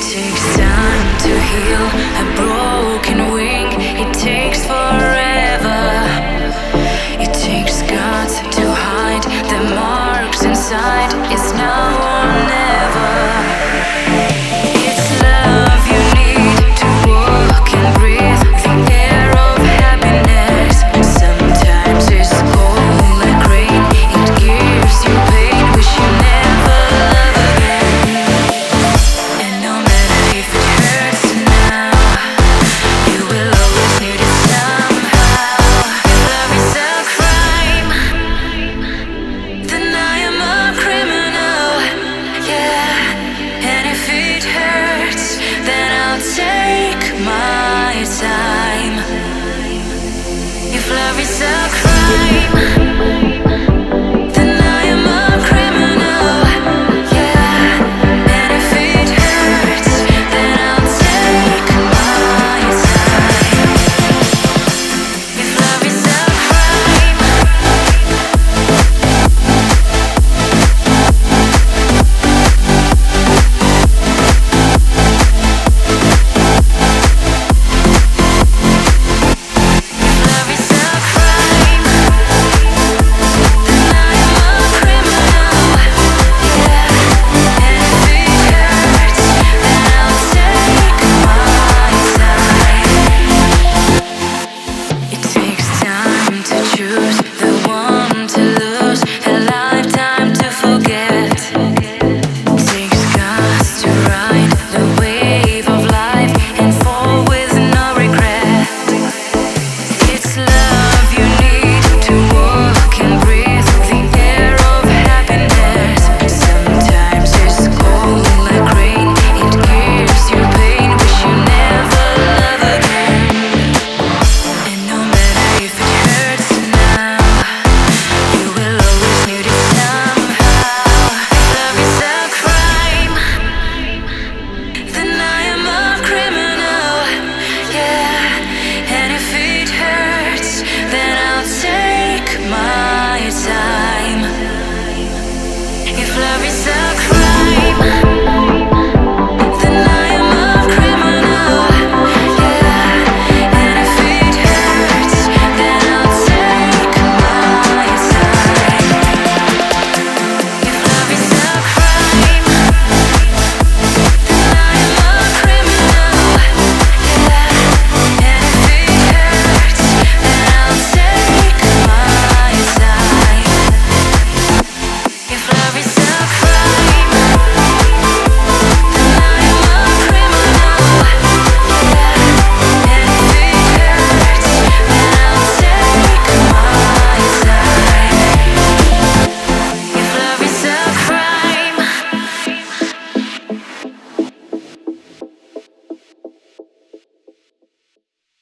takes time to heal a broken wing. It takes forever.